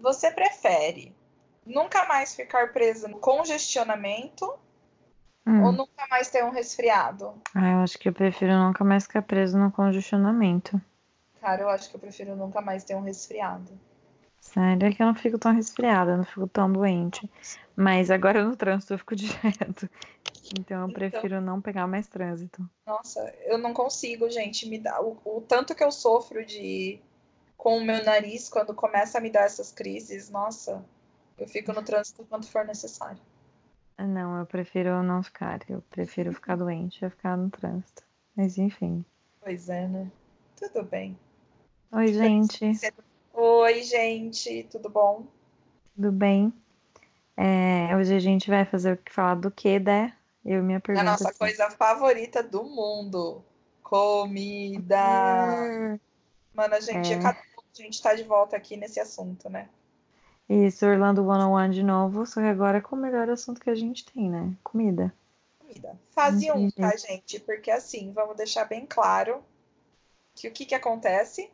você prefere nunca mais ficar presa no congestionamento Hum. ou nunca mais ter um resfriado? Ah, eu acho que eu prefiro nunca mais ficar preso no congestionamento. Cara, eu acho que eu prefiro nunca mais ter um resfriado. Sério, é que eu não fico tão resfriada, eu não fico tão doente. Mas agora no trânsito eu fico direto. Então eu Então- prefiro não pegar mais trânsito. Nossa, eu não consigo, gente, me dá o, o tanto que eu sofro de com o meu nariz quando começa a me dar essas crises, nossa, eu fico no trânsito quanto for necessário. Ah, Não, eu prefiro não ficar. Eu prefiro ficar doente a ficar no trânsito. Mas enfim. Pois é, né? Tudo bem. Oi, gente, Oi, gente, tudo bom? tudo bem? É, hoje a gente vai fazer o que falar do que, né? Eu minha A pergunta. nossa aqui. coisa favorita do mundo. Comida. Mano, a gente, É. a pouco a gente tá de volta aqui nesse assunto, né? Isso, Orlando 101 de novo, só que agora é com o melhor assunto que a gente tem, né? Comida. Comida. Fase Não 1, tem tá, gente? Porque assim, vamos deixar bem claro que o que que acontece?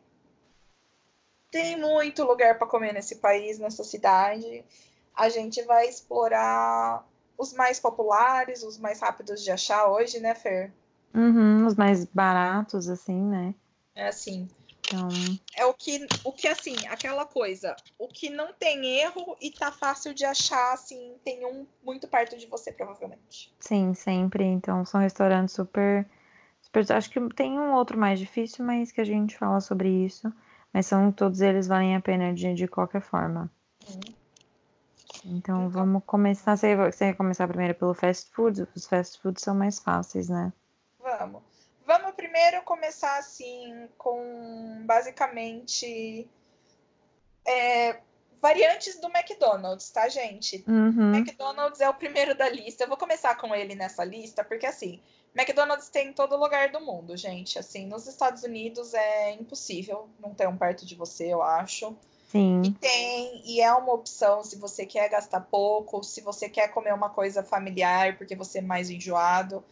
Tem muito lugar para comer nesse país, nessa cidade. A gente vai explorar os mais populares, os mais rápidos de achar hoje, né, Fer? Uhum, os mais baratos, assim, né? É assim, Então, é o que, o que assim, aquela coisa, o que não tem erro e tá fácil de achar, assim, tem um muito perto de você, provavelmente. sim, sempre. Então, são restaurantes super, super. Acho que tem um outro mais difícil, mas que a gente fala sobre isso. Mas são todos eles valem a pena de, de qualquer forma. Hum. Então, vamos começar. Você, você quer começar primeiro pelo fast food? Os fast foods são mais fáceis, né? Vamos. Vamos primeiro começar assim com basicamente é, variantes do McDonald's, tá, gente? Uhum. McDonald's é o primeiro da lista. Eu vou começar com ele nessa lista, porque assim, McDonald's tem em todo lugar do mundo, gente. Assim, nos Estados Unidos é impossível não ter um perto de você, eu acho. E Sim, tem, e é uma opção se você quer gastar pouco, se você quer comer uma coisa familiar, porque você é mais enjoado.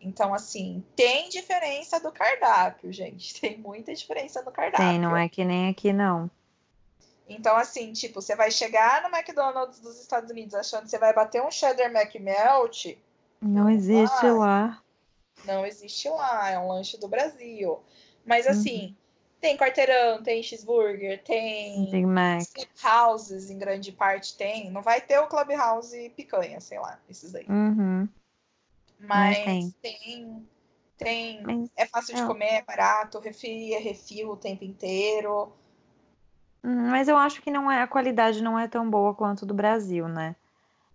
Então, assim, tem diferença do cardápio, gente. Tem muita diferença no cardápio. tem, não é que nem aqui, não. Então, assim, tipo, você vai chegar no McDonald's dos Estados Unidos achando que você vai bater um cheddar McMelt. Não existe vai. lá. Não existe lá, é um lanche do Brasil. Mas, Uhum. assim, tem quarteirão, tem cheeseburger, tem Big Mac. Clubhouses, em grande parte tem. Não vai ter o Clubhouse picanha, sei lá, esses aí. Uhum. Mas tem. tem. Tem. Mas, É fácil de é. comer, é barato, refri é refil o tempo inteiro. hum, mas eu acho que não é, a qualidade não é tão boa quanto do Brasil, né?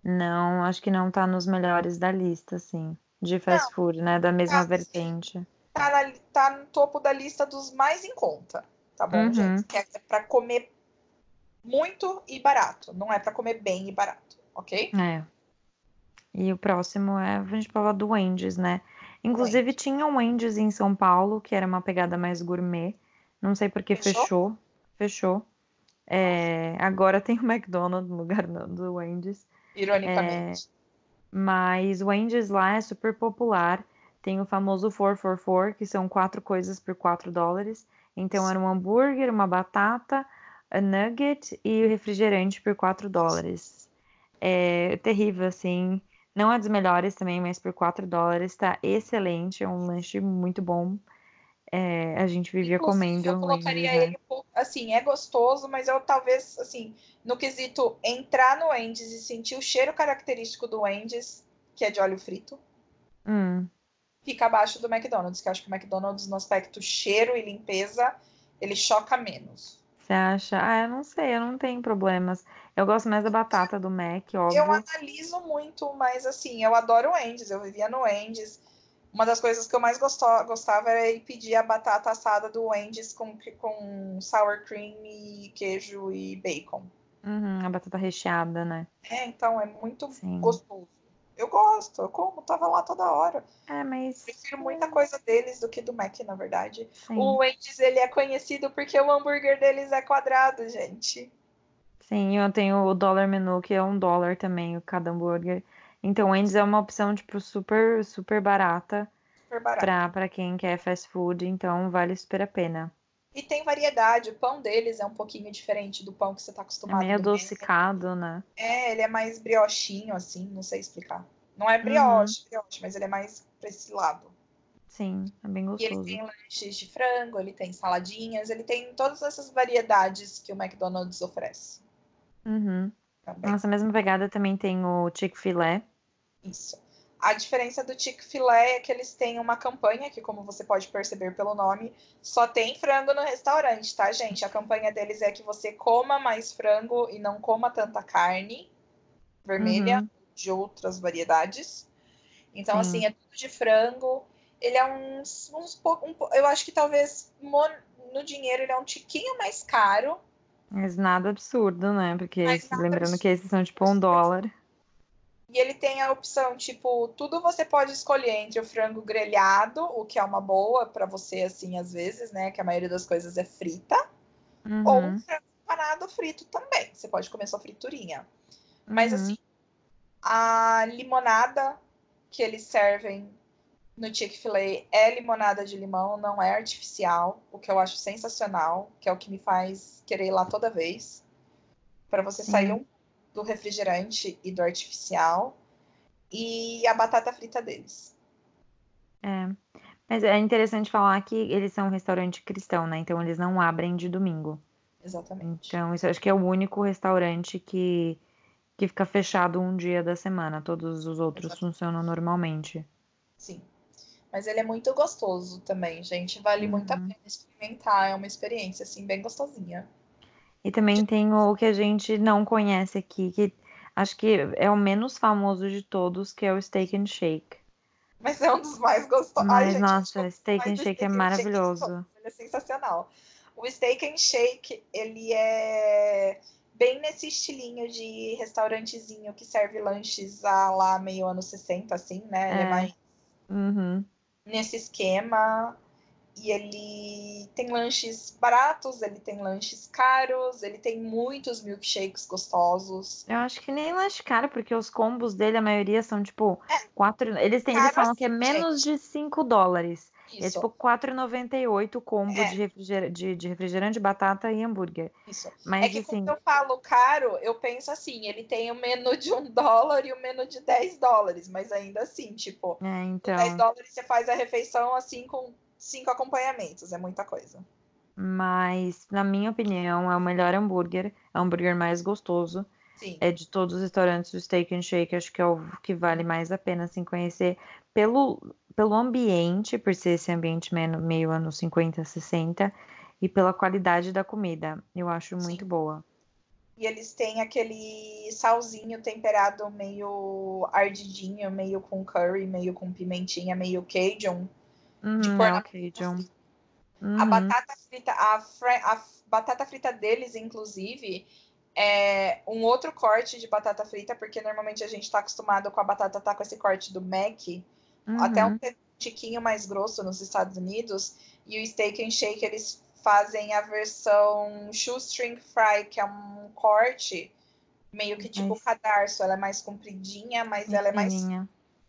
Não, acho que não tá nos melhores da lista, assim, de fast food, né? Da mesma Tá, vertente. Tá, na- tá no topo da lista dos mais em conta, tá bom, Uhum. gente? Que é pra comer muito e barato. Não é pra comer bem e barato, ok? É. E o próximo é, a gente fala do Wendy's, né? Inclusive tinha um Wendy's em São Paulo, que era uma pegada mais gourmet. Não sei por que Fechou? fechou. Fechou. É, agora tem o McDonald's no lugar do Wendy's. Ironicamente. Mas o Wendy's lá é super popular. Tem o famoso 444, que são quatro coisas por 4 dólares. Então era um hambúrguer, uma batata, a nugget e o refrigerante por 4 dólares. É terrível, assim. Não é dos melhores também, mas por 4 dólares tá excelente. É um lanche muito bom. É, a gente vivia Inclusive, comendo eu colocaria né? ele, assim, é gostoso, mas eu talvez, assim, no quesito entrar no Wendy's e sentir o cheiro característico do Wendy's, que é de óleo frito, Hum, fica abaixo do McDonald's, que eu acho que o McDonald's, no aspecto cheiro e limpeza, ele choca menos. você acha? Ah, eu não sei, eu não tenho problemas. Eu gosto mais da batata do Mac, Eu óbvio. analiso muito, mas assim, eu adoro o Wendy's, eu vivia no Wendy's. Uma das coisas que eu mais gostava, gostava era ir pedir a batata assada do Wendy's com, com sour cream e queijo e bacon. Uhum, a batata recheada, né? É, então é muito Sim. gostoso. Eu gosto, eu como, tava lá toda hora. É, mas. Prefiro muita coisa deles do que do Mac, na verdade. Sim, O Wendy's, ele é conhecido porque o hambúrguer deles é quadrado, gente. Sim, eu tenho o dólar menu, que é um dólar também, cada hambúrguer. Então, o Wendy's é uma opção, tipo, super, super barata Super barato. pra, pra quem quer fast food, então vale super a pena. E tem variedade, o pão deles é um pouquinho diferente do pão que você está É acostumado. meio do Mac. adocicado, né? É, ele é mais briochinho, assim, não sei explicar. Não é Uhum. brioche, brioche, mas ele é mais pra esse lado. Sim, é bem E ele gostoso. tem lanches de frango, ele tem saladinhas, ele tem todas essas variedades que o McDonald's oferece Uhum. também. Nessa mesma pegada também tem o Chick-fil-A. Isso. A diferença do Chick-fil-A é que eles têm uma campanha que, como você pode perceber pelo nome, só tem frango no restaurante, tá, gente? A campanha deles é que você coma mais frango e não coma tanta carne vermelha Uhum. de outras variedades. Então, Sim. assim, é tudo de frango. Ele é uns, uns pouco, um eu acho que talvez no dinheiro ele é um tiquinho mais caro, Mas nada absurdo, né? Porque lembrando absurdo. que esses são tipo um dólar. E ele tem a opção, tipo, tudo você pode escolher entre o frango grelhado, o que é uma boa pra você, assim, às vezes, né? Que a maioria das coisas é frita, ou Uhum. um frango empanado frito também. Você pode comer sua friturinha. Mas, Uhum. assim, a limonada que eles servem no Chick-fil-A é limonada de limão, não é artificial, o que eu acho sensacional, que é o que me faz querer ir lá toda vez. Pra você Sim. sair um do refrigerante e do artificial. E a batata frita deles. É. Mas é interessante falar que eles são um restaurante cristão, né? Então eles não abrem de domingo. Exatamente. Então, isso eu acho que é o único restaurante que, que fica fechado um dia da semana. Todos os outros Exato. funcionam normalmente. Sim. Mas ele é muito gostoso também, gente. Vale muito a Uhum. pena experimentar. É uma experiência, assim, bem gostosinha. E também tem o que a gente não conhece aqui, que acho que é o menos famoso de todos, que é o Steak and Shake. Mas é um dos mais gostosos. Ai, Mas, gente, nossa, desculpa, Steak and Shake é Steak Shake de maravilhoso. todos, Ele é sensacional. O Steak and Shake, ele é bem nesse estilinho de restaurantezinho que serve lanches a lá meio anos 60, assim, né? Ele é É. mais Uhum. Nesse esquema. E ele tem lanches baratos, ele tem lanches caros, ele tem muitos milkshakes gostosos. Eu acho que nem lanche caro, porque os combos dele, a maioria são tipo quatro. Eles têm, eles falam que é menos de 5 dólares. É Isso, tipo 4,98 o combo É. de, refriger... de, de refrigerante, batata e hambúrguer. isso. Mas É que assim, quando eu falo caro, eu penso assim, ele tem o menu de um dólar e o menu de 10 dólares, mas ainda assim, tipo, é, então. 10 dólares você faz a refeição assim com cinco acompanhamentos, é muita coisa. Mas, na minha opinião, é o melhor hambúrguer, é o hambúrguer mais gostoso. Sim, É de todos os restaurantes do Steak and Shake, acho que é o que vale mais a pena assim conhecer pelo, pelo ambiente, por ser esse ambiente meio, anos 50, 60, e pela qualidade da comida. Eu acho Sim. muito boa. e eles têm aquele salzinho temperado meio ardidinho, meio com curry, meio com pimentinha, meio cajun. de Uhum, pôr é na o Cajun. A Uhum. batata frita, a, a batata frita deles, inclusive, é um outro corte de batata frita, porque normalmente a gente tá acostumado com a batata tá com esse corte do Mac, até Uhum. um tiquinho mais grosso nos Estados Unidos, e o Steak and Shake eles fazem a versão shoestring fry, que é um corte meio que tipo Mais- cadarço, ela é mais compridinha, mas ela é mais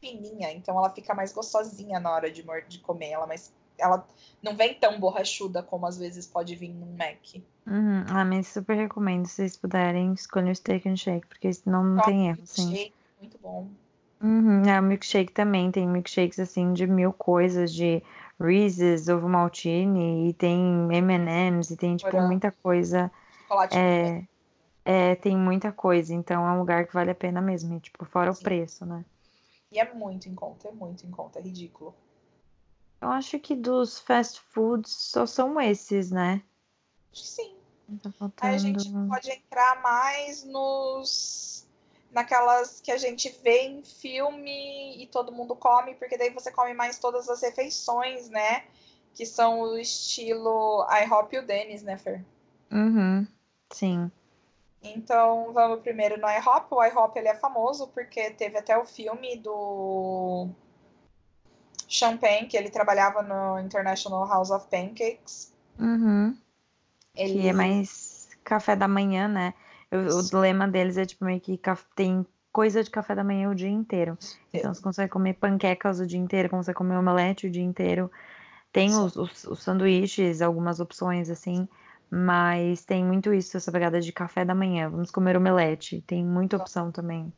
Fininha. então ela fica mais gostosinha na hora de, de comer. Ela, é mais, ela não vem tão borrachuda como às vezes pode vir num Mac. Uhum. Ah, mas super recomendo, se vocês puderem, escolher o Steak and Shake, porque senão não Só tem erro, sim. Muito bom. Uhum, é, o milkshake também tem milkshakes assim de mil coisas, de Reese's, ovo maltine, e tem M&M's, e tem tipo Morango. muita coisa, Chocolate é, é, tem muita coisa, então é um lugar que vale a pena mesmo, e, tipo, fora o Sim. preço, né? E é muito em conta, é muito em conta, é ridículo. Eu acho que dos fast foods só são esses, né? Acho que sim. Tá Aí a gente faltando... pode entrar mais nos naquelas que a gente vê em filme e todo mundo come, porque daí você come mais todas as refeições, né? Que são o estilo IHOP e o Dennis, né, Fer? Uhum, sim. Então, vamos primeiro no IHOP. O IHOP ele é famoso porque teve até o filme do Champagne, que ele trabalhava no International House of Pancakes. Uhum. Ele Que é mais café da manhã, né? O, o lema deles é tipo meio que tem coisa de café da manhã o dia inteiro. Então você consegue comer panquecas o dia inteiro, consegue comer omelete o dia inteiro. Tem os, os, os sanduíches, algumas opções assim, mas tem muito isso, essa pegada de café da manhã. Vamos comer omelete. Tem muita opção também.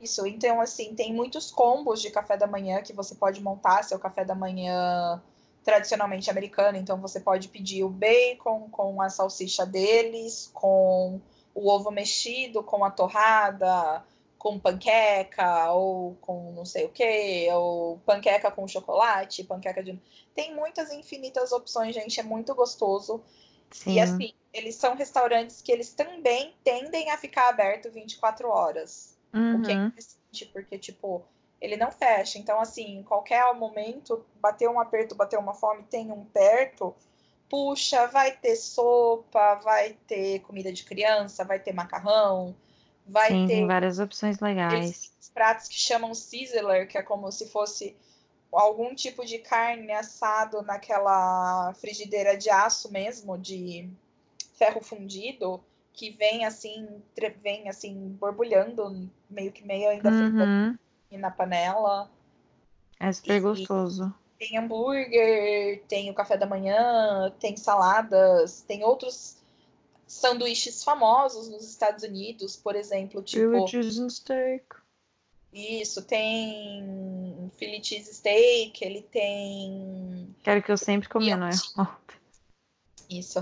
Isso, então assim, tem muitos combos de café da manhã que você pode montar seu café da manhã tradicionalmente americano. Então você pode pedir o bacon com a salsicha deles, com o ovo mexido, com a torrada, com panqueca ou com não sei o que, ou panqueca com chocolate, panqueca de. Tem muitas infinitas opções, gente. É muito gostoso. Sim. E assim, eles são restaurantes que eles também tendem a ficar aberto 24 horas. Uhum. O que é uhum. interessante, porque, tipo, ele não fecha. Então, assim, em qualquer momento, bater um aperto, bater uma fome, tem um perto, puxa, vai ter sopa, vai ter comida de criança, vai ter macarrão, vai Sim, ter. Várias opções legais. pratos que chamam sizzler, que é como se fosse algum tipo de carne assado naquela frigideira de aço mesmo, de ferro fundido, que vem assim, vem assim, borbulhando, meio que meio ainda uhum. na panela. É super e, gostoso. Tem hambúrguer, tem o café da manhã, tem saladas, tem outros sanduíches famosos nos Estados Unidos, por exemplo, tipo. Chili steak. Isso, tem Philly cheese steak, ele tem. Quero que eu sempre comia, não é? Isso.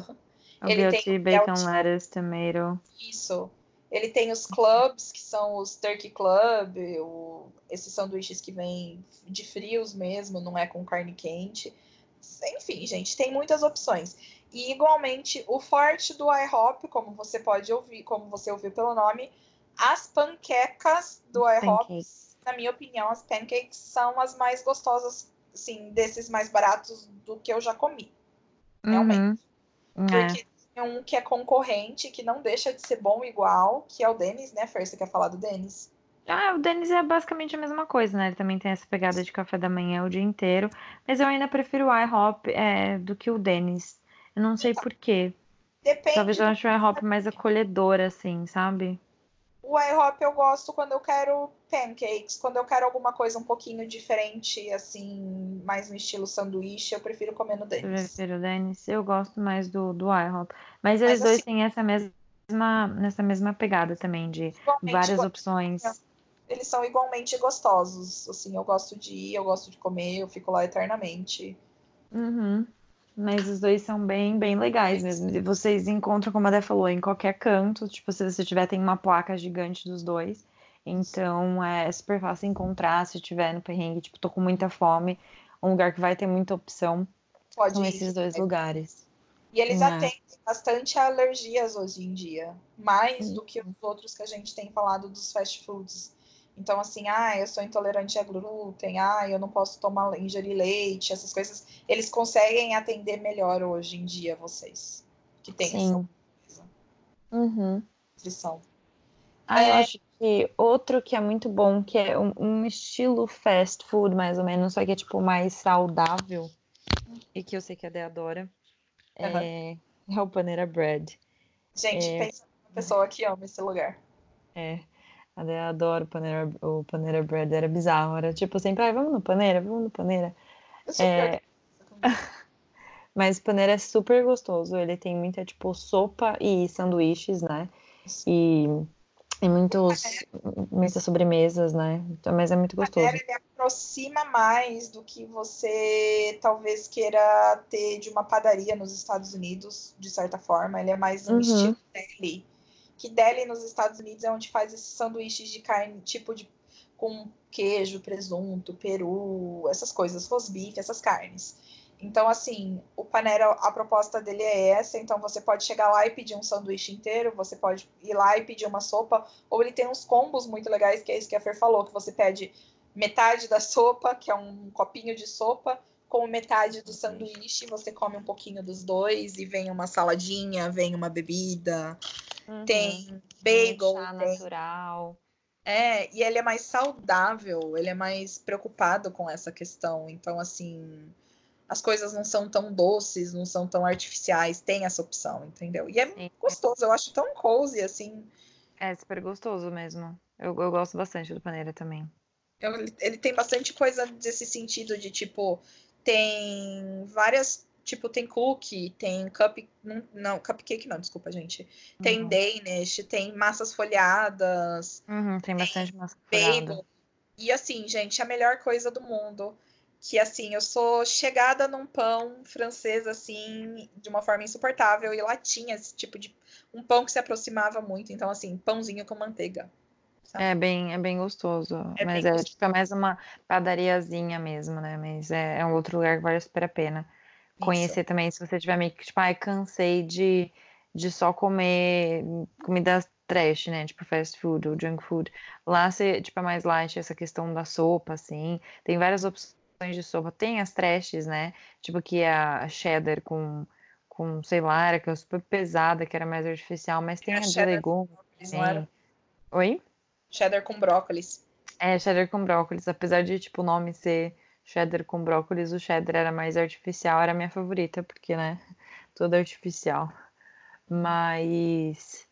O ele tem bacon, lettuce, tomato. Isso. Ele tem os clubs, que são os Turkey Club, o... esses sanduíches que vêm de frios mesmo, não é com carne quente. Enfim, gente, tem muitas opções. E igualmente, o forte do IHOP, como você pode ouvir, como você ouviu pelo nome, as panquecas do IHOP, na minha opinião, as pancakes são as mais gostosas, assim, desses mais baratos do que eu já comi. Realmente. Uhum. Porque é. Um que é concorrente, que não deixa de ser bom igual, que é o Denis, né, Fer? Você quer falar do Denis? Ah, o Denis é basicamente a mesma coisa, né? Ele também tem essa pegada de café da manhã o dia inteiro. Mas eu ainda prefiro o IHOP é, do que o Denis. Eu não sei então, porquê. Depende. Talvez eu ache o IHOP mais acolhedor, assim, sabe? O IHOP eu gosto quando eu quero pancakes, quando eu quero alguma coisa um pouquinho diferente, assim, mais no estilo sanduíche, eu prefiro comer no Dennis. Eu prefiro o Dennis, eu gosto mais do, do IHOP. Mas eles Mas, dois assim, têm essa mesma, nessa mesma pegada também, de várias opções. Eles são igualmente gostosos, assim, eu gosto de ir, eu gosto de comer, eu fico lá eternamente. Uhum. Mas os dois são bem, bem legais mesmo. E vocês encontram, como a Dé falou, em qualquer canto. Tipo, se você tiver, tem uma placa gigante dos dois. Então é super fácil encontrar se tiver no perrengue. Tipo, tô com muita fome. Um lugar que vai ter muita opção. Pode são ir, esses dois lugares. E eles é. atendem bastante a alergias hoje em dia. Mais do que os outros que a gente tem falado dos fast foods. Então, assim, ah, eu sou intolerante a glúten, ah, eu não posso tomar, ingerir leite, essas coisas. Eles conseguem atender melhor hoje em dia vocês, que tem Sim. essa uhum. nutrição. Ah, é... eu acho que outro que é muito bom, que é um, um, estilo fast food, mais ou menos, só que é tipo mais saudável, e que eu sei que a Dé adora, uhum. é, é o Panera Bread. Gente, é... pensa uma pessoa que ama esse lugar. É. Eu adoro Panera, o Panera Bread, era bizarro. Era tipo sempre, ah, vamos no Panera, vamos no Panera. É... Mas Panera é super gostoso. Ele tem muita, tipo, sopa e sanduíches, né? E, e muitos, muitas sobremesas, né? Então, mas é muito gostoso. Panera, ele aproxima mais do que você talvez queira ter de uma padaria nos Estados Unidos, de certa forma. Ele é mais um uhum. estilo dele que Delhi nos Estados Unidos é onde faz esses sanduíches de carne, tipo de com queijo, presunto, peru, essas coisas, rosbife, essas carnes. Então, assim, o Panera, a proposta dele é essa. Então, você pode chegar lá e pedir um sanduíche inteiro, você pode ir lá e pedir uma sopa, ou ele tem uns combos muito legais, que é isso que a Fer falou, que você pede metade da sopa, que é um copinho de sopa, com metade do sanduíche, você come um pouquinho dos dois e vem uma saladinha, vem uma bebida, uhum. tem bagel, tem natural. É, e ele é mais saudável, ele é mais preocupado com essa questão. Então, assim, as coisas não são tão doces, não são tão artificiais, tem essa opção, entendeu? E é Sim. gostoso, eu acho tão cozy, assim. É super gostoso mesmo. Eu, eu gosto bastante do Paneira também. Eu, ele tem bastante coisa desse sentido de tipo tem várias, tipo, tem cookie, tem cup, não, não cupcake não, desculpa, gente. Tem Uhum. Danish, tem massas folhadas, Uhum, tem bastante massa bagel. folhada. E assim, gente, a melhor coisa do mundo. Que assim, eu sou chegada num pão francês, assim, de uma forma insuportável. E lá tinha esse tipo de. Um pão que se aproximava muito. Então, assim, pãozinho com manteiga. Sabe? É bem, é bem gostoso. É mas bem é gostoso. tipo é mais uma padariazinha mesmo, né? Mas é, é um outro lugar que vale super a pena Isso. conhecer também. Se você tiver meio que, tipo, ai, cansei de, de só comer comida trash, né? Tipo fast food ou junk food. Lá você, tipo, é mais light essa questão da sopa, assim. Tem várias opções de sopa. Tem as trashes, né? Tipo que é a cheddar com, com, sei lá, era que é super pesada, que era mais artificial, mas tem Tem a a de cheddar legume. Eles não eram Tem. Oi? Cheddar com brócolis. É, cheddar com brócolis. Apesar de, tipo, o nome ser cheddar com brócolis, o cheddar era mais artificial, era a minha favorita, porque, né, tudo artificial. Mas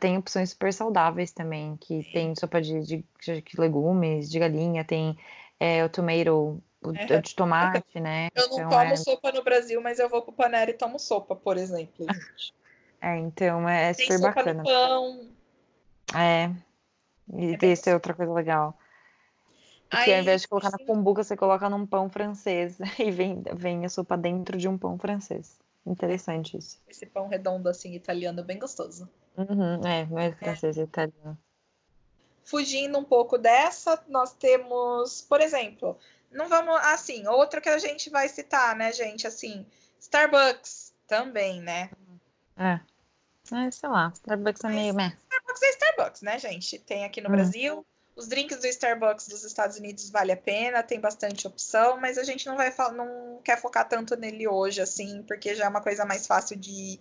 tem opções super saudáveis também, que tem sopa de, de, de legumes, de galinha, tem é, o tomato, o É. de tomate, né? Eu não Então tomo é, sopa no Brasil, mas eu vou pro Panera e tomo sopa, por exemplo. é, então é, é Tem super sopa bacana. no pão. É, e É isso é outra coisa legal. Porque ao invés de colocar na cumbuca, você coloca num pão francês e vem, vem a sopa dentro de um pão francês. Interessante isso. esse pão redondo assim, italiano, bem gostoso. Uhum, é, não é francês, é italiano. Fugindo um pouco dessa, nós temos, por exemplo, não vamos assim, outro que a gente vai citar, né, gente? Assim, Starbucks também, né? É. É, sei lá, Starbucks é meio meh. Starbucks é Starbucks, né, gente? Tem aqui no Hum. Brasil. Os drinks do Starbucks dos Estados Unidos vale a pena, tem bastante opção, mas a gente não vai não quer focar tanto nele hoje, assim, porque já é uma coisa mais fácil de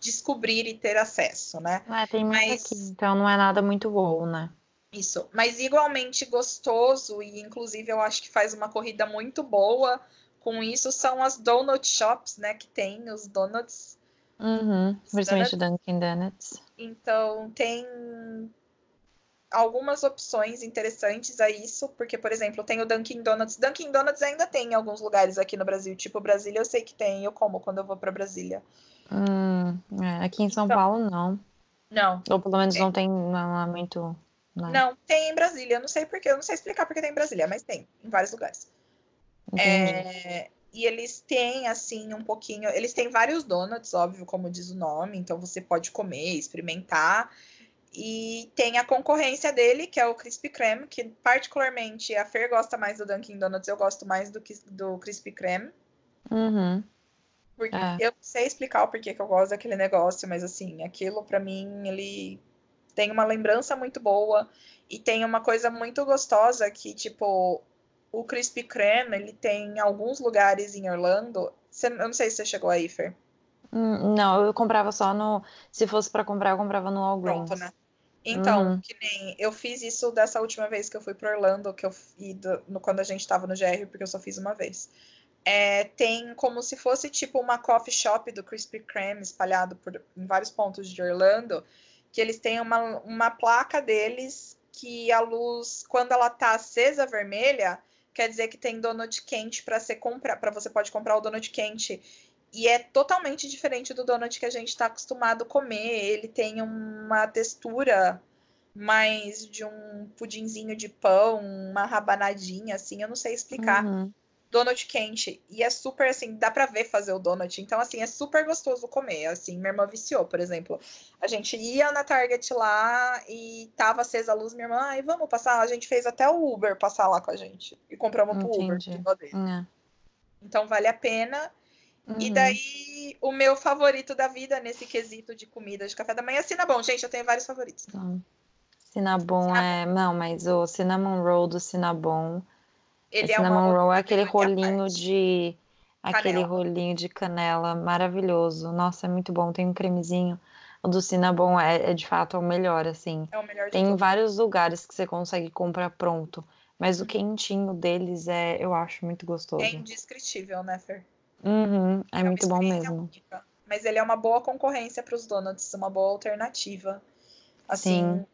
descobrir e ter acesso, né? É, tem mais Mas- aqui, então não é nada muito wow, né? Isso, mas igualmente gostoso e inclusive eu acho que faz uma corrida muito boa com isso são as donut shops, né, que tem os donuts. Uhum, principalmente Dunkin' Donuts. Então tem algumas opções interessantes a isso, porque por exemplo, tem o Dunkin' Donuts. Dunkin' Donuts ainda tem em alguns lugares aqui no Brasil, tipo Brasília, eu sei que tem, eu como quando eu vou para Brasília. Hum, é, aqui em São Então- Paulo não. Não, Ou pelo menos É. não tem, não é muito. Não, não, tem em Brasília, eu não sei porquê, eu não sei explicar porque tem em Brasília, mas tem em vários lugares. É, e eles têm, assim, um pouquinho. Eles têm vários donuts, óbvio, como diz o nome, então você pode comer, experimentar. E tem a concorrência dele, que é o Krispy Kreme, que particularmente a Fer gosta mais do Dunkin' Donuts, eu gosto mais do, que- do Krispy Kreme. Uhum. Porque É. eu não sei explicar o porquê que eu gosto daquele negócio, mas assim, aquilo pra mim, ele tem uma lembrança muito boa e tem uma coisa muito gostosa que, tipo, o Krispy Kreme, ele tem em alguns lugares em Orlando. Você- eu não sei se você chegou aí, Fer. Hum, Não, eu comprava só no. Se fosse pra comprar, eu comprava no Walgreens. Pronto, né? Então, Uhum. que nem eu fiz isso dessa última vez que eu fui para Orlando, que eu e do- no- quando a gente estava no GR, porque eu só fiz uma vez. É, tem como se fosse tipo uma coffee shop do Krispy Kreme espalhado por, em vários pontos de Orlando, que eles têm uma, uma placa deles que a luz, quando ela tá acesa vermelha, quer dizer que tem donut quente para ser comprar, para você pode comprar o donut quente. E é totalmente diferente do donut que a gente está acostumado a comer. Ele tem uma textura mais de um pudinzinho de pão, uma rabanadinha, assim, eu não sei explicar. Uhum. Donut quente. E é super, assim, dá pra ver fazer o donut. Então, assim, é super gostoso comer. Assim, minha irmã viciou, por exemplo. A gente ia na Target lá e tava acesa a luz. Minha irmã, ai, vamos passar? A gente fez até o Uber passar lá com a gente. E compramos pro Uber. Entendi. dó dele. É. Então, vale a pena. E Uhum. daí, o meu favorito da vida nesse quesito de comida de café da manhã é Cinnabon. Gente, eu tenho vários favoritos. Então, Cinnabon é. Não, mas o cinnamon roll do Cinnabon. Ele o é cinnamon roll é aquele rolinho de. Aquele Canela. rolinho de canela maravilhoso. Nossa, é muito bom. Tem um cremezinho. O do Cinnabon é, é de fato o melhor, assim. É o melhor de Tem todos. vários lugares que você consegue comprar pronto. Mas o Uhum. quentinho deles é, eu acho muito gostoso. É indescritível, né, Fer? Uhum, é uma muito bom mesmo. única. Mas ele é uma boa concorrência para os donuts, uma boa alternativa. Assim,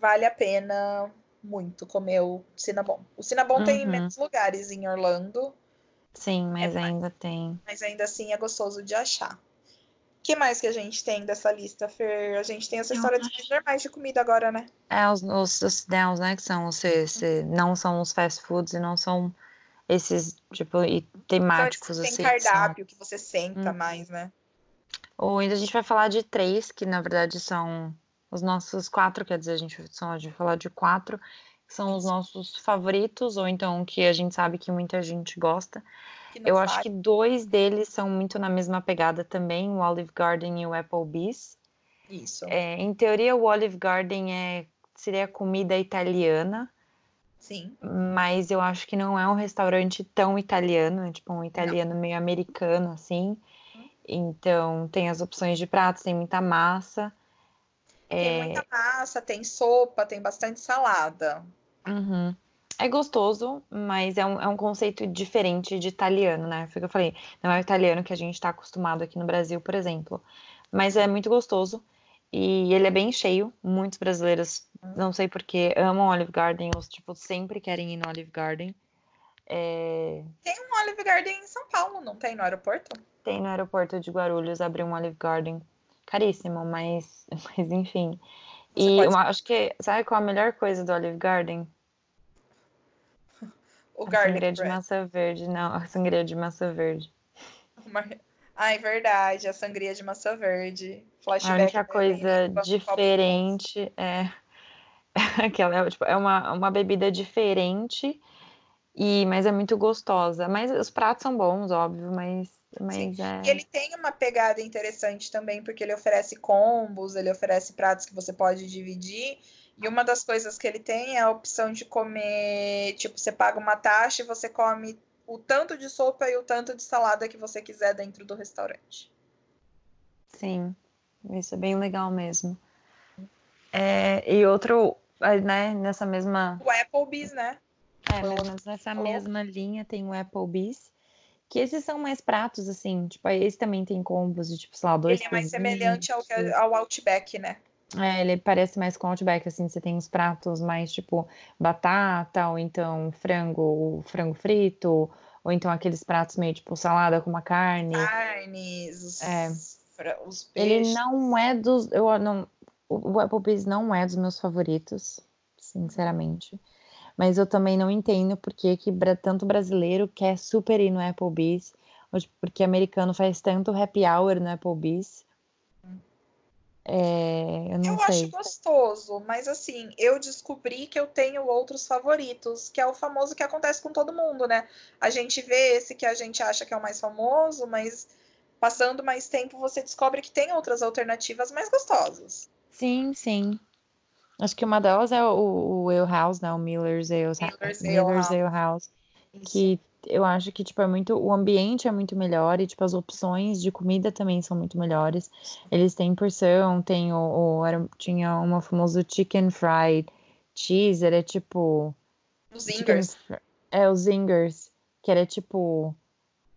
vale a pena muito comer o Cinnabon. O Cinnabon tem em Uhum. menos lugares em Orlando. Sim, mas É mais- ainda tem. Mas ainda assim é gostoso de achar. O que mais que a gente tem dessa lista, Fer? A gente tem essa Eu história dos normais de comida agora, né? É, os, os, os downs, né? Que são os, esse, não são os fast foods e não são esses, tipo, e temáticos, então, assim. tem que são- cardápio que você senta Hum. mais, né? Ou ainda a gente vai falar de três, que na verdade são os nossos quatro, quer dizer, a gente só vai falar de quatro, que são os nossos favoritos, ou então que a gente sabe que muita gente gosta. Não Eu acho que dois deles são muito na mesma pegada também, o Olive Garden e o Applebee's. Isso. É, em teoria, o Olive Garden é, seria comida italiana, Sim. mas eu acho que não é um restaurante tão italiano, é tipo um italiano meio americano, assim. Então, tem as opções de pratos, tem muita massa. Tem É, muita massa, tem sopa, tem bastante salada. uhum. É gostoso, mas é um, é um conceito diferente de italiano, né? Foi o que eu falei. Não é o italiano que a gente está acostumado aqui no Brasil, por exemplo. Mas é muito gostoso. E ele é bem cheio. Muitos brasileiros, não sei porquê, amam Olive Garden, ou tipo, sempre querem ir no Olive Garden. É, Tem um Olive Garden em São Paulo, não tem no aeroporto? Tem no aeroporto de Guarulhos, abriu um Olive Garden. Caríssimo, mas, mas enfim. Você E pode- uma- acho que, sabe qual a melhor coisa do Olive Garden? O a garlic sangria de bread. massa verde, não, a sangria de massa verde. Uma- Ah, é verdade, a sangria de massa verde. A Flashback. única né? coisa diferente é aquela, é, tipo, é uma, uma bebida diferente, e, mas é muito gostosa. Mas os pratos são bons, óbvio, mas, mas é. E ele tem uma pegada interessante também, porque ele oferece combos, ele oferece pratos que você pode dividir. E uma das coisas que ele tem é a opção de comer, tipo, você paga uma taxa e você come o tanto de sopa e o tanto de salada que você quiser dentro do restaurante. Sim, isso é bem legal mesmo. É, e outro, eh, né, nessa mesma, O Applebee's, né? é, menos nessa mesma linha tem o Applebee's, que esses são mais pratos, assim, tipo, esse também tem combos de, tipo, sei lá, dois Ele é mais semelhante ao, 20. ao Outback, né? É, ele parece mais com Outback, assim, você tem os pratos mais, tipo, batata, ou então frango, frango frito, ou então aqueles pratos meio, tipo, salada com uma carne. Carnes, os, É. os Ele peixes. não é dos. Eu não, o o Applebee's não é dos meus favoritos, sinceramente. Mas eu também não entendo por que tanto brasileiro quer super ir no Applebee's, ou tipo, porque americano faz tanto happy hour no Applebee's. É, eu não Eu acho gostoso, mas assim, eu descobri que eu tenho outros favoritos, que é o famoso que acontece com todo mundo, né? A gente vê esse que a gente acha que é o mais famoso, mas passando mais tempo você descobre que tem outras alternativas mais gostosas. Sim, sim. Acho que uma delas é o, o Ale House, né? O Miller's Ale, Miller's Ale Miller's House. Ale House. Isso. que eu acho que tipo é muito o ambiente é muito melhor e tipo as opções de comida também são muito melhores eles têm porção tem o, o- era, tinha uma famoso chicken fried cheese era tipo Os zingers. é os zingers que era tipo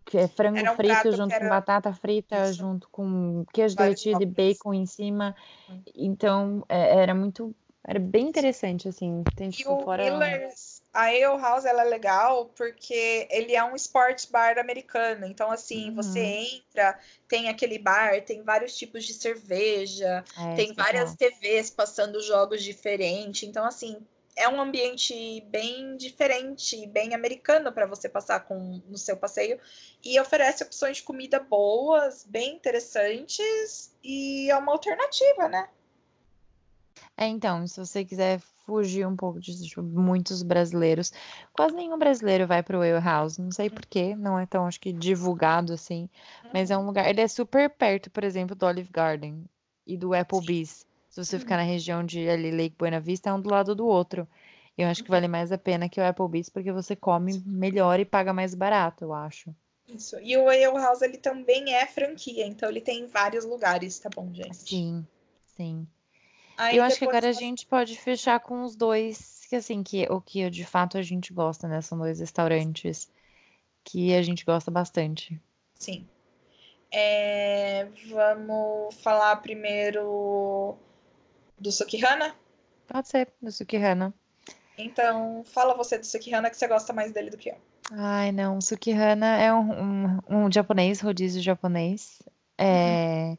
que é frango um frito junto com era- batata frita Isso. junto com queijo Vários derretido e bacon em cima Hum. então é- era muito era bem interessante assim tem E tipo o fora Miller's, a Ale House, ela é legal porque ele é um sports bar americano. Então, assim, Uhum. você entra, tem aquele bar, tem vários tipos de cerveja, é, tem é várias legal. TVs passando jogos diferentes. Então, assim, é um ambiente bem diferente, bem americano para você passar com no seu passeio. E oferece opções de comida boas, bem interessantes, e é uma alternativa, né? É, então, se você quiser fugir um pouco de tipo, muitos brasileiros, quase nenhum brasileiro vai pro Ale House, não sei por quê, não é tão, acho que, divulgado assim, mas é um lugar, ele é super perto, por exemplo, do Olive Garden e do Applebee's. Se você ficar na região de ali, Lake Buena Vista, é um do lado do outro. Eu acho que vale mais a pena que o Applebee's, porque você come melhor e paga mais barato, eu acho. Isso. E o Ale House, ele também é franquia, então ele tem em vários lugares, tá bom, gente? Sim, sim. Aí Eu acho que agora a nós- gente pode fechar com os dois, que assim, que o que de fato a gente gosta, né? São dois restaurantes que a gente gosta bastante. Sim. É, vamos falar primeiro do Sukihana? Pode ser, do Sukihana. Então, fala você do Sukihana que você gosta mais dele do que eu. Ai, não. Sukihana é um, um, um japonês, rodízio japonês. É...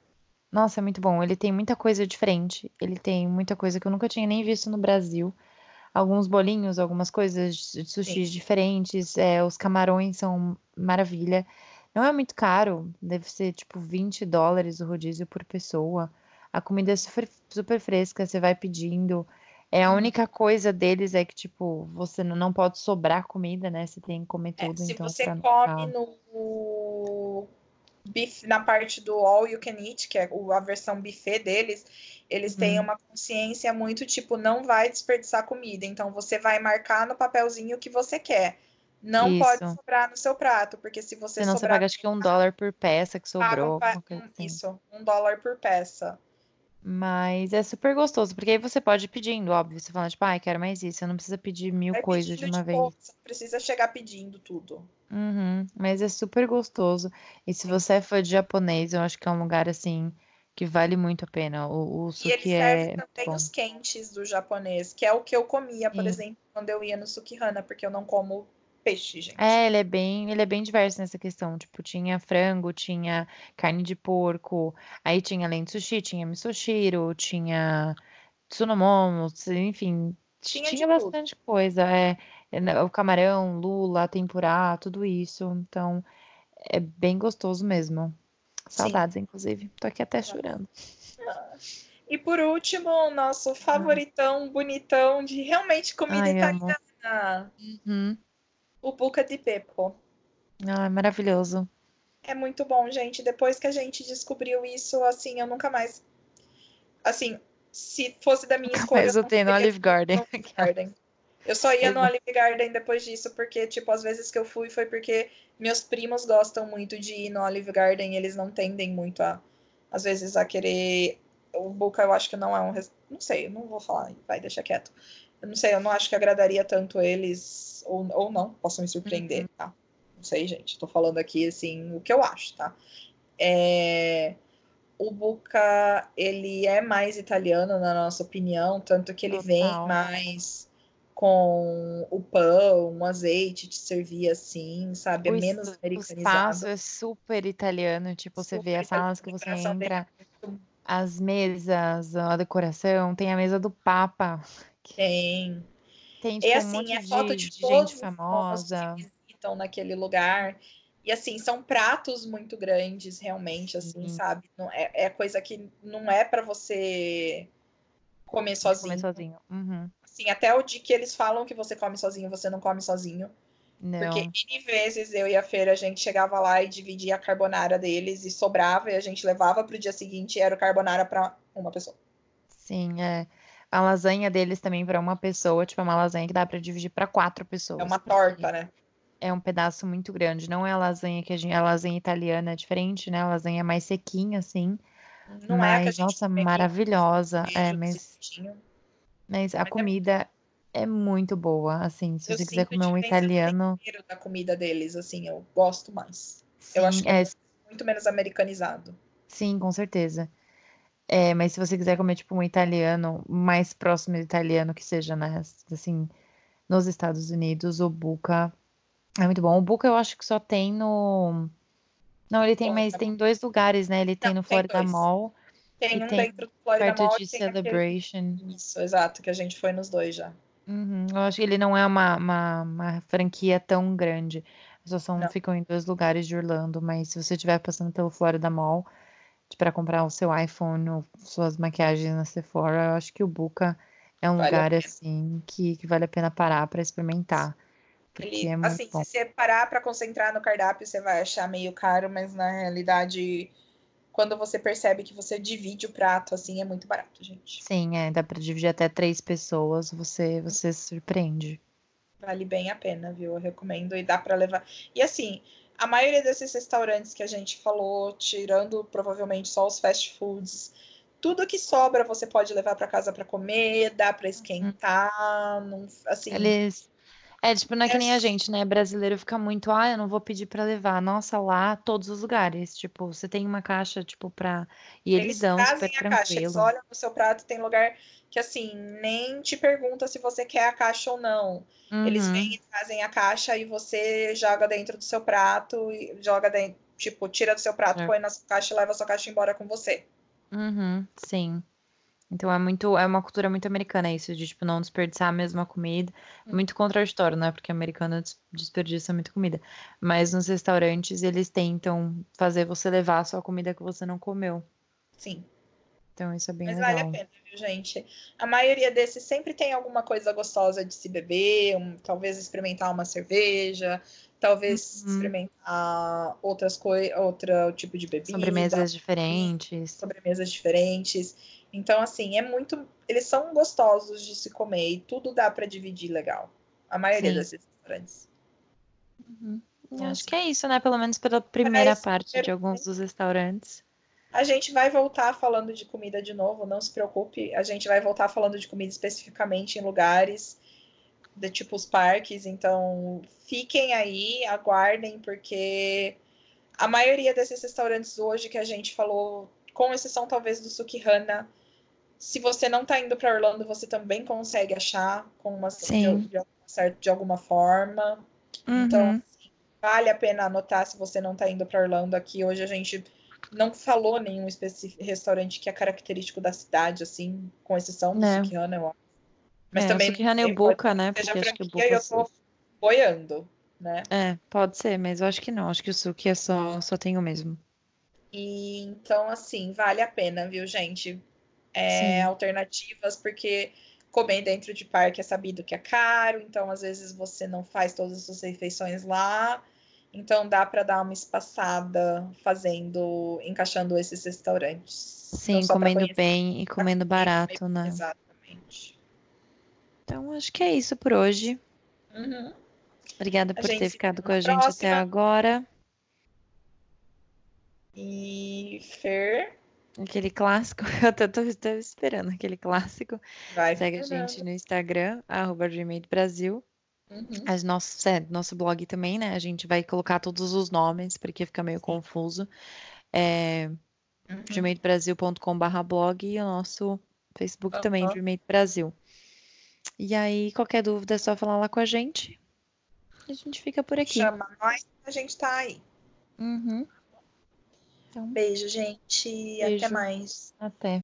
Nossa, é muito bom. Ele tem muita coisa diferente. Ele tem muita coisa que eu nunca tinha nem visto no Brasil. Alguns bolinhos, algumas coisas de sushi Sim. diferentes. É, os camarões são maravilha. Não é muito caro, deve ser tipo 20 dólares o rodízio por pessoa. A comida é super, super fresca, você vai pedindo. É a única coisa deles é que, tipo, você não pode sobrar comida, né? Você tem que comer É, tudo, se então você come no bif- na parte do All You Can Eat, que é a versão buffet deles, eles têm Uhum. uma consciência muito tipo, não vai desperdiçar comida. Então você vai marcar no papelzinho o que você quer. Não pode Isso. sobrar no seu prato, porque se você Senão você sobrar paga acho que um dólar por peça que um, sobrou, pa- um- assim. isso, um dólar por peça. Mas é super gostoso, porque aí você pode ir pedindo, óbvio. Você fala, tipo, ai, quero mais isso. Você não precisa pedir mil Vai coisas de uma de vez. boa, você não precisa chegar pedindo tudo. Uhum, mas é super gostoso. E se Sim. você é fã de japonês, eu acho que é um lugar assim que vale muito a pena. O, o E ele suki serve é também bom. os quentes do japonês, que é o que eu comia, por Sim. exemplo, quando eu ia no Sukihana, porque eu não como peixe, gente. É, ele é bem, ele é bem diverso nessa questão. Tipo, tinha frango, tinha carne de porco, aí tinha além de sushi, tinha misoshiro, tinha tsunomomo, enfim, Tinha tinha tudo. bastante coisa. É, né, o camarão, lula, tempurá, tudo isso. Então, é bem gostoso mesmo. Sim. Saudades, inclusive. Tô aqui até chorando. E por último, o nosso favoritão, bonitão, de realmente comida Ai, italiana, Uhum. O buca di beppo. Ai, maravilhoso. É muito bom, gente. Depois que a gente descobriu isso, assim, eu nunca mais. Assim, se fosse da minha escolha, Mas eu tenho no Olive Garden. no Olive Garden. Eu só ia no. Olive Garden depois disso, porque, tipo, às vezes que eu fui foi porque meus primos gostam muito de ir no Olive Garden, eles não tendem muito a, às vezes, a querer. O Buca eu acho que não é um. Não sei, eu não vou falar, vai, deixa quieto. Eu não sei, eu não acho que agradaria tanto eles, ou, ou não, posso me surpreender, Uhum. tá? Não sei, gente, tô falando aqui, assim, o que eu acho, tá? É, O Buca, ele é mais italiano, na nossa opinião, tanto que ele vem Total. mais com o pão, o azeite, te servir assim, sabe? É O, menos es- o americanizado. espaço é super italiano. Tipo, você vê Super as salas que você entra, é muito as mesas, a decoração. Tem a mesa do Papa. Bem. Tem, E tipo, um assim, monte é foto de, de todos gente famosa. que visitam naquele lugar. E assim, são pratos muito grandes, realmente, assim, Sim. sabe? Não, é, é coisa que não é para você comer De comer sozinho. sozinho. Uhum. Assim, até o dia que eles falam que você come sozinho, você não come sozinho. Porque Não. N vezes eu e a Feira, a gente chegava lá e dividia a carbonara deles e sobrava, e a gente levava pro dia seguinte e era o carbonara para uma pessoa. Sim, é. A lasanha deles também para uma pessoa, tipo, é uma lasanha que dá para dividir para quatro É pessoas. uma porque torta, né? É um pedaço muito grande. Não é a lasanha que a gente, a lasanha italiana é diferente, né? A lasanha é mais sequinha, assim. Não é a que a Mas, nossa, maravilhosa. É, mas, mas a Mas é comida é muito boa. Assim, se Eu você quiser comer um italiano, tempero da comida deles, assim, eu gosto mais. Eu acho sim, que é é, muito menos americanizado. sim, com certeza. É, mas se você quiser comer, tipo, um italiano mais próximo do italiano que seja, né? Assim, nos Estados Unidos, o Buca é muito bom. O Buca eu acho que só tem no. Não, ele tem, mas tem dois lugares, né? Ele tem Não, no tem Florida dois. Mall Tem um tem dentro do Florida perto Mall de tem aquele. Celebration. Isso, exato, que a gente foi nos dois já. Uhum, Eu acho que ele não é uma, uma, uma franquia tão grande. Só são, Não. ficam em dois lugares de Orlando, mas se você estiver passando pelo Florida Mall para comprar o seu iPhone ou suas maquiagens na Sephora, eu acho que o Buca é um Vale lugar assim que, que vale a pena parar para experimentar, porque é assim, bom. se você parar para concentrar no cardápio, você vai achar meio caro, mas na realidade, quando você percebe que você divide o prato, assim, é muito barato, gente. Sim, é, dá para dividir até três pessoas, você, você se surpreende. Vale bem a pena, viu? Eu recomendo e dá para levar. E assim, a maioria desses restaurantes que a gente falou, tirando provavelmente só os fast foods, tudo que sobra você pode levar para casa para comer, dá para esquentar, não, assim, Eles, É, tipo, não é que nem a gente, né? Brasileiro fica muito, ah, eu não vou pedir pra levar. Nossa, lá, todos os lugares. Tipo, você tem uma caixa, tipo, pra. E eles Eles dão super a caixa, eles tranquilo. olham no seu prato, tem lugar que assim, nem te pergunta se você quer a caixa ou não. Eles Uhum, vêm e trazem a caixa e você joga dentro do seu prato e joga dentro, tipo, tira do seu prato, é. põe na sua caixa e leva a sua caixa embora com você. Uhum, sim. Então é muito, é uma cultura muito americana isso, de tipo, não desperdiçar a mesma comida. Muito contraditório, né? Porque americano des- desperdiça muita comida. Mas nos restaurantes eles tentam fazer você levar a sua comida que você não comeu. Sim. Então isso é bem Mas vale a legal. pena, viu, gente? A maioria desses sempre tem alguma coisa gostosa de se beber, um- talvez experimentar uma cerveja, talvez Uhum. experimentar outras coisas, outro tipo de bebida, Sobremesas diferentes. sobremesas diferentes. Então, assim, é muito. Eles são gostosos de se comer e tudo dá para dividir legal. A maioria Sim. desses restaurantes. Uhum. Então, Acho assim, que é isso, né? Pelo menos pela primeira parte de alguns dos restaurantes. A gente vai voltar falando de comida de novo, não se preocupe. A gente vai voltar falando de comida especificamente em lugares de tipo os parques. Então, fiquem aí, aguardem, porque a maioria desses restaurantes hoje que a gente falou, com exceção talvez do Sukihana, se você não está indo para Orlando, você também consegue achar com uma, de, Sim. de, certo, de alguma forma. Então, Uhum. assim, vale a pena anotar se você não está indo para Orlando aqui. Hoje a gente não falou nenhum restaurante que é característico da cidade, assim, com exceção do Né? Sukihana, eu acho. Mas É, também Sukihana e Buka, né? Porque acho que o Buka. eu tô boiando, né? É, pode ser, mas eu acho que não. Acho que o Suki é só, só tem o mesmo. E então, assim, vale a pena, viu, gente? É, alternativas, porque comer dentro de parque é sabido que é caro, então às vezes você não faz todas as suas refeições lá. Então dá para dar uma espaçada fazendo, encaixando esses restaurantes. Sim, para comendo bem e comendo barato, né? Exatamente. Então acho que é isso por hoje. Uhum. Obrigada por ter ficado com a gente até agora. E Fer Aquele clássico, eu tô, tô- tô esperando aquele clássico. vai Segue a falando. gente no Instagram, arroba Brasil. Uhum. As nosso, é, nosso blog também, né? A gente vai colocar todos os nomes, porque fica meio Sim. confuso. É Uhum. gmailbrasil.com.br blog e o nosso Facebook também, Aham. Gmail Brasil. E aí, qualquer dúvida é só falar lá com a gente. E a gente fica por aqui. Chama nós, a gente tá aí. Uhum. Então, Beijo, gente. Até Beijo. mais. até.